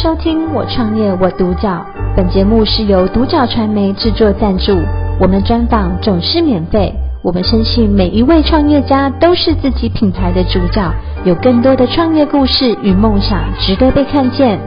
收听我创业我独角，本节目是由独角传媒制作赞助，我们专访总是免费。我们深信每一位创业家都是自己品牌的主角，有更多的创业故事与梦想值得被看见。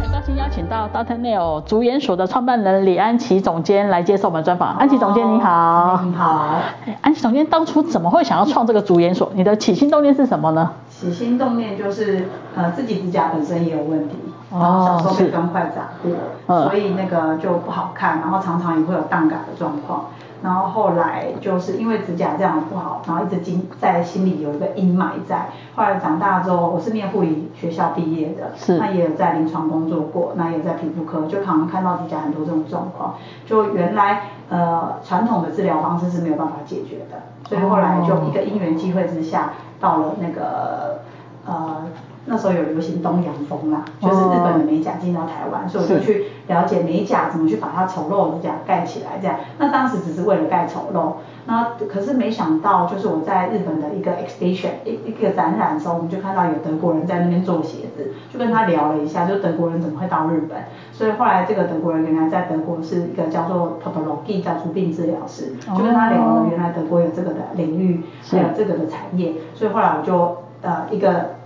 很高兴邀请到 Dr. Nail 主研所的创办人李安琪总监来接受我们专访。安琪总监你好，你好。安琪总监当初怎么会想要创这个主研所？你的起心动念是什么呢？起心动念就是，呃，自己指甲本身也有问题，然后小时候被砖块砸过，哦、所以那个就不好看，然后常常也会有荡嘎的状况，然后后来就是因为指甲这样不好，然后一直经在心里有一个阴霾在。后来长大之后，我是念护理学校毕业的，是，那也有在临床工作过，那也有在皮肤科，就常常看到指甲很多这种状况，就原来呃传统的治疗方式是没有办法解决的，所以后来就一个因缘机会之下。到了那个呃那时候有流行东洋风啦，就是日本的美甲进到台湾，所以我就去了解美甲怎么去把它丑陋的甲盖起来这样。那当时只是为了盖丑陋，那可是没想到就是我在日本的一个 exhibition 一一个展览的时候，我们就看到有德国人在那边做鞋子，就跟他聊了一下，就德国人怎么会到日本？所以后来这个德国人原来在德国是一个叫做 podology 叫做病治疗师，就跟他聊了原来德国有这个的领域，还有这个的产业，所以后来我就呃一个。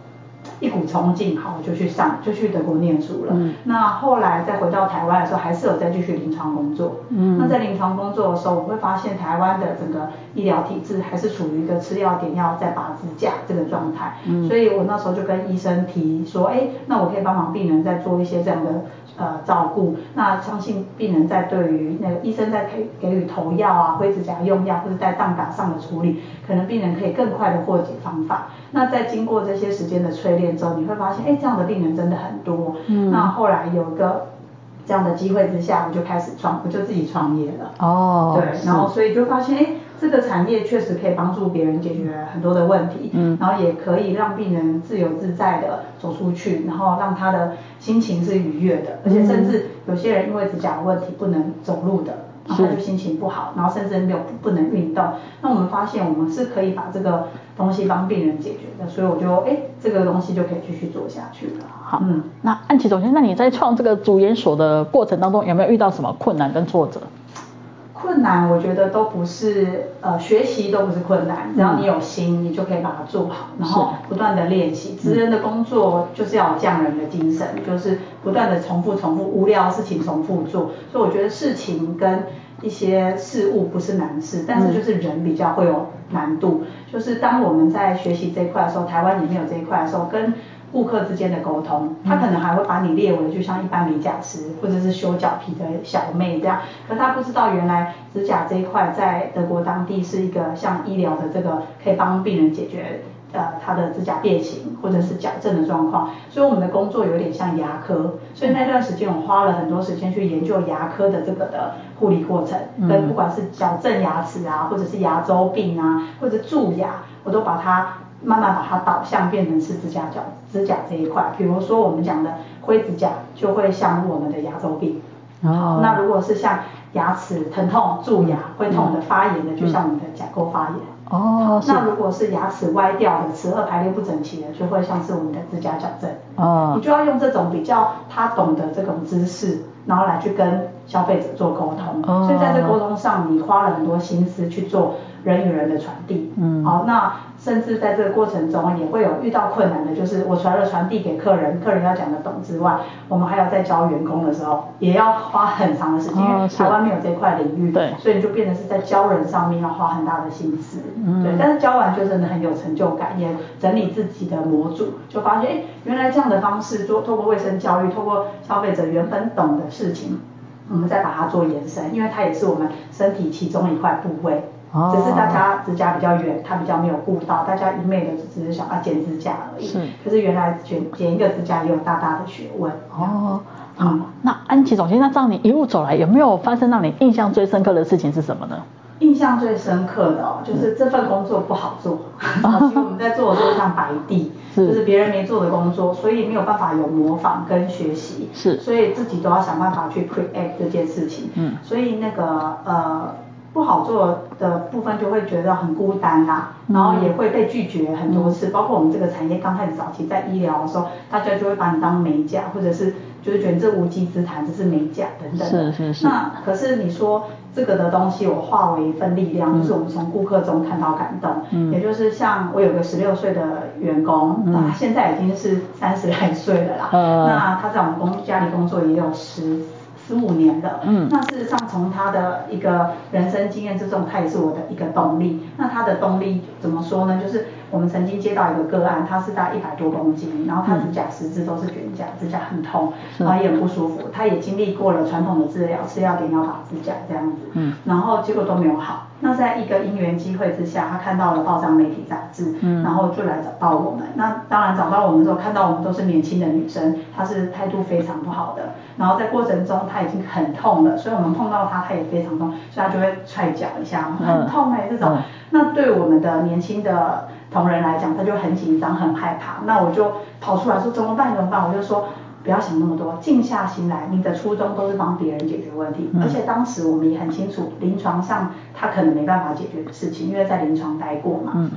一股冲劲，好，我就去上，就去德国念书了。嗯。那后来再回到台湾的时候，还是有再继续临床工作。嗯。那在临床工作的时候，我会发现台湾的整个医疗体制还是处于一个吃药点药再拔支架这个状态。嗯。所以我那时候就跟医生提说，哎、欸，那我可以帮忙病人再做一些这样的呃照顾。那相信病人在对于那个医生在给给予投药啊、灰指甲用药或者在荡嘎上的处理，可能病人可以更快的获解方法。那在经过这些时间的淬炼之后，你会发现，哎，这样的病人真的很多。嗯。那后来有一个这样的机会之下，我就开始创，我就自己创业了。哦。对，然后所以就发现，哎，这个产业确实可以帮助别人解决很多的问题。嗯。然后也可以让病人自由自在的走出去，然后让他的心情是愉悦的，而且甚至有些人因为指甲的问题不能走路的。然后他就心情不好，然后甚至没有不能运动。那我们发现我们是可以把这个东西帮病人解决的，所以我就哎，这个东西就可以继续做下去了。好，嗯，那安琪总监，那你在创这个主研所的过程当中，有没有遇到什么困难跟挫折？困难我觉得都不是，呃，学习都不是困难，只要你有心，你就可以把它做好，然后不断的练习。职人的工作就是要有匠人的精神，就是不断的重复重复，无聊的事情重复做。所以我觉得事情跟一些事物不是难事，但是就是人比较会有难度。就是当我们在学习这一块的时候，台湾也没有这一块的时候，跟顾客之间的沟通，他可能还会把你列为就像一般美甲师或者是修脚皮的小妹这样，可他不知道原来指甲这一块在德国当地是一个像医疗的这个可以帮病人解决呃他的指甲变形或者是矫正的状况，所以我们的工作有点像牙科，所以那段时间我花了很多时间去研究牙科的这个的护理过程，跟不管是矫正牙齿啊，或者是牙周病啊，或者蛀牙，我都把它。慢慢把它导向变成是指甲角指甲这一块，比如说我们讲的灰指甲就会像我们的牙周病，哦，那如果是像牙齿疼痛、蛀牙会痛的、发炎的，就像我们的甲沟发炎，哦，那如果是牙齿歪掉的、齿顎排列不整齐的，就会像是我们的指甲矫正，哦，你就要用这种比较他懂得这种知识，然后来去跟消费者做沟通，哦，所以在这沟通上你花了很多心思去做人与人的传递，嗯，好，那。甚至在这个过程中也会有遇到困难的，就是我除了传递给客人，客人要讲得懂之外，我们还要在教员工的时候，也要花很长的时间，因为台湾没有这块领域，对，所以就变成是在教人上面要花很大的心思，嗯，对，但是教完就真的很有成就感，也整理自己的模组，就发现哎，原来这样的方式做，透过卫生教育，透过消费者原本懂的事情，我们再把它做延伸，因为它也是我们身体其中一块部位。哦、只是大家指甲比较远，他比较没有顾到，大家一昧的只是想要剪指甲而已。是。可是原来剪剪一个指甲也有大大的学问。哦。好，嗯、那安琪总监，那这样你一路走来，有没有发生让你印象最深刻的事情是什么呢？印象最深刻的哦，就是这份工作不好做。早期、嗯、我们在做的都是像白地，是就是别人没做的工作，所以没有办法有模仿跟学习。是。所以自己都要想办法去 create 这件事情。嗯。所以那个呃。不好做的部分就会觉得很孤单啦，然后也会被拒绝很多次，包括我们这个产业刚开始早期在医疗的时候，大家就会把你当美甲，或者是就是觉得这无稽之谈，这是美甲等等。是是是。那可是你说这个的东西，我化为一份力量，就是我们从顾客中看到感动。嗯。也就是像我有个十六岁的员工，他现在已经是三十来岁了啦。嗯。那他在我们公家里工作也有十。十五年的，嗯，那事实上从他的一个人生经验之中，他也是我的一个动力。那他的动力怎么说呢？就是我们曾经接到一个个案，他是大概一百多公斤，然后他指甲十字都是卷甲，指甲很痛，然后也很不舒服。他也经历过了传统的治疗，吃药点药打指甲这样子，嗯，然后结果都没有好。那在一个因缘机会之下，他看到了报章媒体杂志，嗯，然后就来找到我们。那当然找到我们之后，看到我们都是年轻的女生，她是态度非常不好的。然后在过程中，她已经很痛了，所以我们碰到她，她也非常痛，所以她就会踹脚一下，很痛哎、欸，这种。嗯、那对我们的年轻的同仁来讲，他就很紧张，很害怕。那我就跑出来说怎么办？怎么办？我就说。不要想那么多，静下心来。你的初衷都是帮别人解决问题，嗯、而且当时我们也很清楚，临床上他可能没办法解决的事情，因为在临床待过嘛。嗯。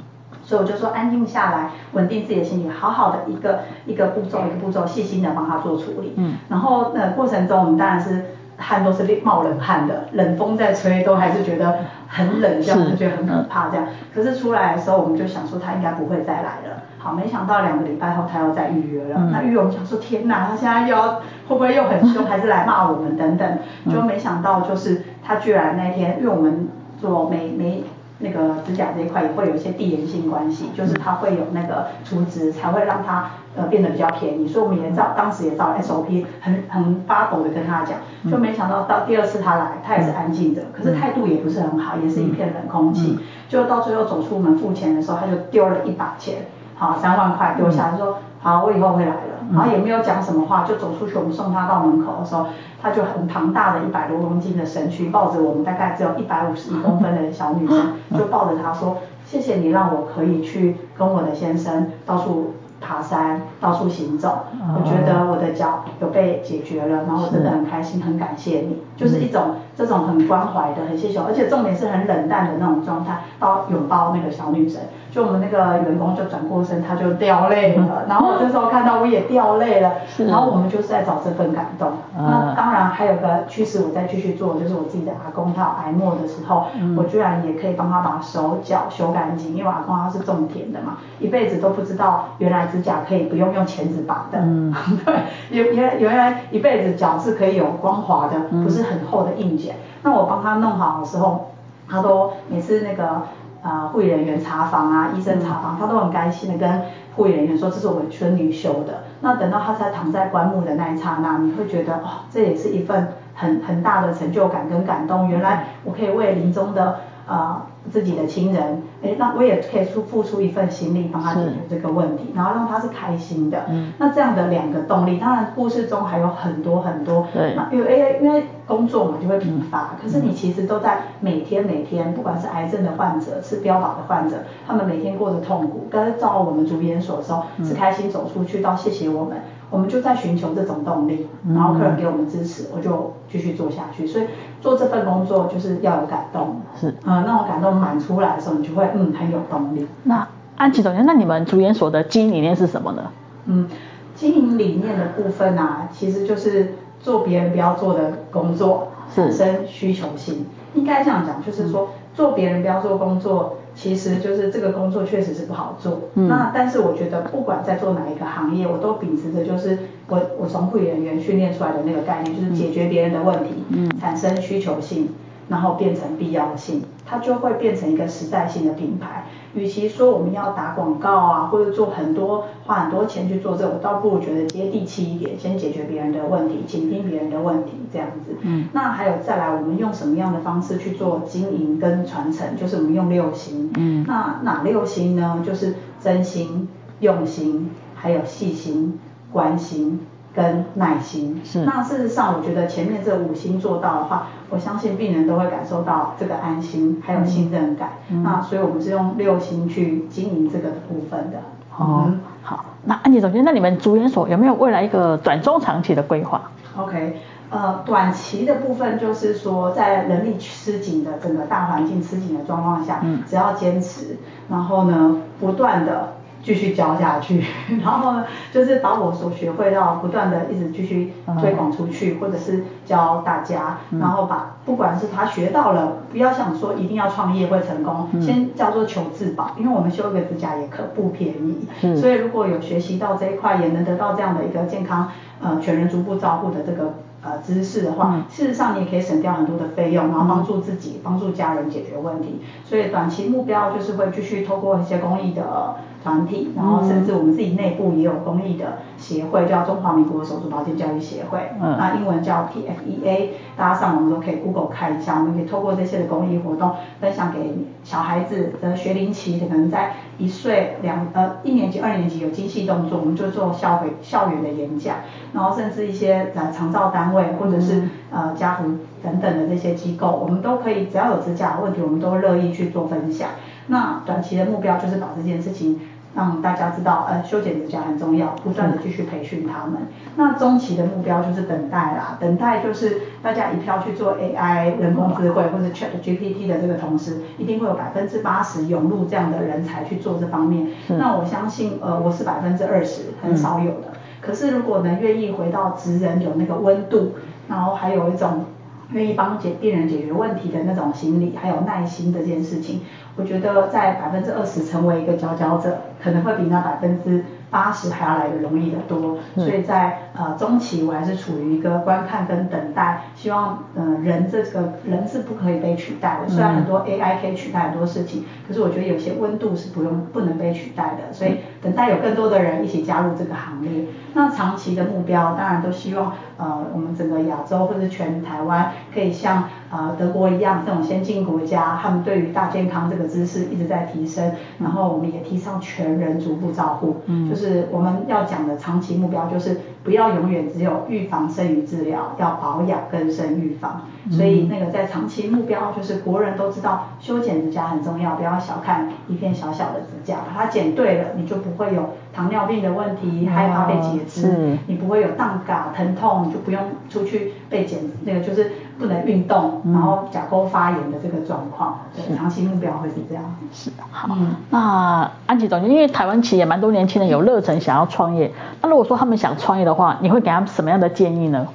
所以我就说安静下来，稳定自己的心情，好好的一个一个步骤一个步骤，细心的帮他做处理。嗯。然后那过程中，我们当然是汗都是冒冷汗的，冷风在吹，都还是觉得很冷，这样就觉得很可怕这样。可是出来的时候，我们就想说他应该不会再来了。好，没想到两个礼拜后他又再预约了。嗯、那预约我们想说，天哪，他现在又要会不会又很凶，还是来骂我们等等？就没想到就是他居然那天，因为我们做美美那个指甲这一块也会有一些递延性关系，就是他会有那个除值才会让他呃变得比较便宜，所以我们也照当时也照 SOP 很很发抖的跟他讲，就没想到到第二次他来，他也是安静的，可是态度也不是很好，也是一片冷空气，就到最后走出门付钱的时候，他就丢了一把钱。好，三万块丢下来，说好，我以后会来了，然后也没有讲什么话，就走出去。我们送他到门口的时候，他就很庞大的一百多公斤的身躯，抱着我们大概只有一百五十一公分的小女生，就抱着他说，谢谢你让我可以去跟我的先生到处。爬山，到处行走，我觉得我的脚有被解决了，然后我真的很开心，很感谢你，就是一种这种很关怀的、很谢谢，而且重点是很冷淡的那种状态，到拥抱那个小女生，就我们那个员工就转过身，他就掉泪了，然后我这时候看到我也掉泪了，然后我们就是在找这份感动。那当然还有个趋势，我再继续做，就是我自己的阿公他有癌末的时候，我居然也可以帮他把手脚修干净，因为阿公他是种田的嘛，一辈子都不知道原来。指甲可以不用用钳子拔的，嗯，对，原原原来一辈子脚是可以有光滑的，不是很厚的硬茧。那我帮他弄好的时候，他都每次那个呃护理人员查房啊，医生查房，他都很开心的跟护理人员说，这是我孙女修的。那等到他才躺在棺木的那一刹那，你会觉得哦，这也是一份很很大的成就感跟感动。原来我可以为临终的。呃，自己的亲人，哎，那我也可以出付出一份心力帮他解决这个问题，然后让他是开心的。嗯，那这样的两个动力，当然故事中还有很多很多。对。那因为因为工作嘛就会疲乏，嗯、可是你其实都在每天每天，不管是癌症的患者，是标靶的患者，他们每天过着痛苦，但是照我们主研所的时候，是开心走出去到谢谢我们。我们就在寻求这种动力，然后客人给我们支持，我就继续做下去。所以做这份工作就是要有感动，是啊、呃，那种感动满出来的时候，你就会嗯很有动力。那安琪总监，那你们主研所的经营理念是什么呢？嗯，经营理念的部分啊，其实就是做别人不要做的工作，产生需求性。应该这样讲，就是说做别人不要做工作。其实就是这个工作确实是不好做，嗯、那但是我觉得不管在做哪一个行业，我都秉持着就是我我从护理人员训练出来的那个概念，就是解决别人的问题，嗯、产生需求性。然后变成必要性，它就会变成一个时代性的品牌。与其说我们要打广告啊，或者做很多花很多钱去做这个，我倒不如觉得接地气一点，先解决别人的问题，倾听别人的问题，这样子。嗯。那还有再来，我们用什么样的方式去做经营跟传承？就是我们用六心。嗯。那哪六心呢？就是真心、用心，还有细心、关心。跟耐心是。那事实上，我觉得前面这五星做到的话，我相信病人都会感受到这个安心，还有信任感。嗯、那所以我们是用六星去经营这个部分的。哦，嗯、好。那安琪总监，那你们主研所有没有未来一个短中长期的规划？OK，呃，短期的部分就是说，在人力吃紧的整个大环境吃紧的状况下，嗯，只要坚持，然后呢，不断的。继续教下去，然后呢，就是把我所学会到不断的一直继续推广出去，或者是教大家，然后把不管是他学到了，不要想说一定要创业会成功，先叫做求自保，因为我们修一个指甲也可不便宜，所以如果有学习到这一块，也能得到这样的一个健康呃全人逐步照顾的这个。呃，知识的话，事实上你也可以省掉很多的费用，然后帮助自己、帮助家人解决问题。所以短期目标就是会继续透过一些公益的团体，然后甚至我们自己内部也有公益的协会，叫中华民国手足保健教育协会，嗯，那英文叫 PFEA，大家上网都可以 Google 看一下。我们可以透过这些的公益活动，分享给小孩子的学龄期，可能在一岁两呃一年级、二年级有精细动作，我们就做校会校园的演讲，然后甚至一些呃长照单位或者是呃家福等等的这些机构，我们都可以只要有指甲的问题，我们都乐意去做分享。那短期的目标就是把这件事情让大家知道，呃，修剪指甲很重要，不断的继续培训他们。那中期的目标就是等待啦，等待就是大家一票去做 AI 人工智慧或者 ChatGPT 的这个同时，一定会有百分之八十涌入这样的人才去做这方面。那我相信，呃，我是百分之二十，很少有的。可是如果能愿意回到职人有那个温度，然后还有一种愿意帮解病人解决问题的那种心理，还有耐心这件事情，我觉得在百分之二十成为一个佼佼者，可能会比那百分之八十还要来的容易得多，所以在呃中期我还是处于一个观看跟等待，希望呃人这个人是不可以被取代的，虽然很多 AI 可以取代很多事情，可是我觉得有些温度是不用不能被取代的，所以等待有更多的人一起加入这个行列。那长期的目标当然都希望呃我们整个亚洲或者全台湾可以像呃德国一样这种先进国家，他们对于大健康这个知识一直在提升，然后我们也提倡全人逐步照护，嗯，就。是我们要讲的长期目标，就是不要永远只有预防胜于治疗，要保养更胜预防。所以那个在长期目标，就是国人都知道修剪指甲很重要，不要小看一片小小的指甲，把它剪对了，你就不会有糖尿病的问题，害怕被截肢，你不会有荡嘎疼痛，你就不用出去被剪，那个就是不能运动，然后甲沟发炎的这个状况。对，长期目标会是这样。是好。那安琪总监，因为台湾其实也蛮多年轻人有热忱想要创业，那如果说他们想创业的话，你会给他们什么样的建议呢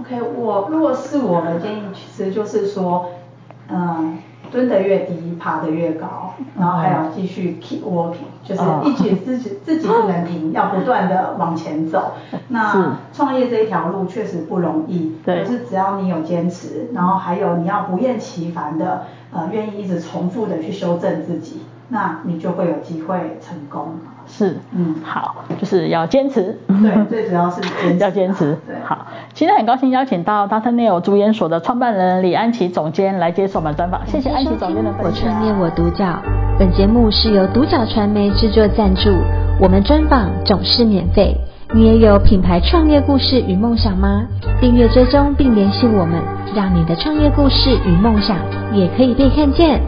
？OK，我如果是我的建议，其实就是说，嗯，蹲得越低，爬得越高，然后还要继续 keep working，就是一直自己自己不能停，要不断的往前走。那创业这一条路确实不容易，可是只要你有坚持，然后还有你要不厌其烦的，呃，愿意一直重复的去修正自己，那你就会有机会成功。是，嗯，好，就是要坚持。对，最主要是坚持。要坚持。对，好，今天很高兴邀请到 Dr. Nail 足研所的创办人李安琪总监来接受我们专访。谢谢安琪总监的分享。我创业我独角，本节目是由独角传媒制作赞助，我们专访总是免费。你也有品牌创业故事与梦想吗？订阅追踪并联系我们，让你的创业故事与梦想也可以被看见。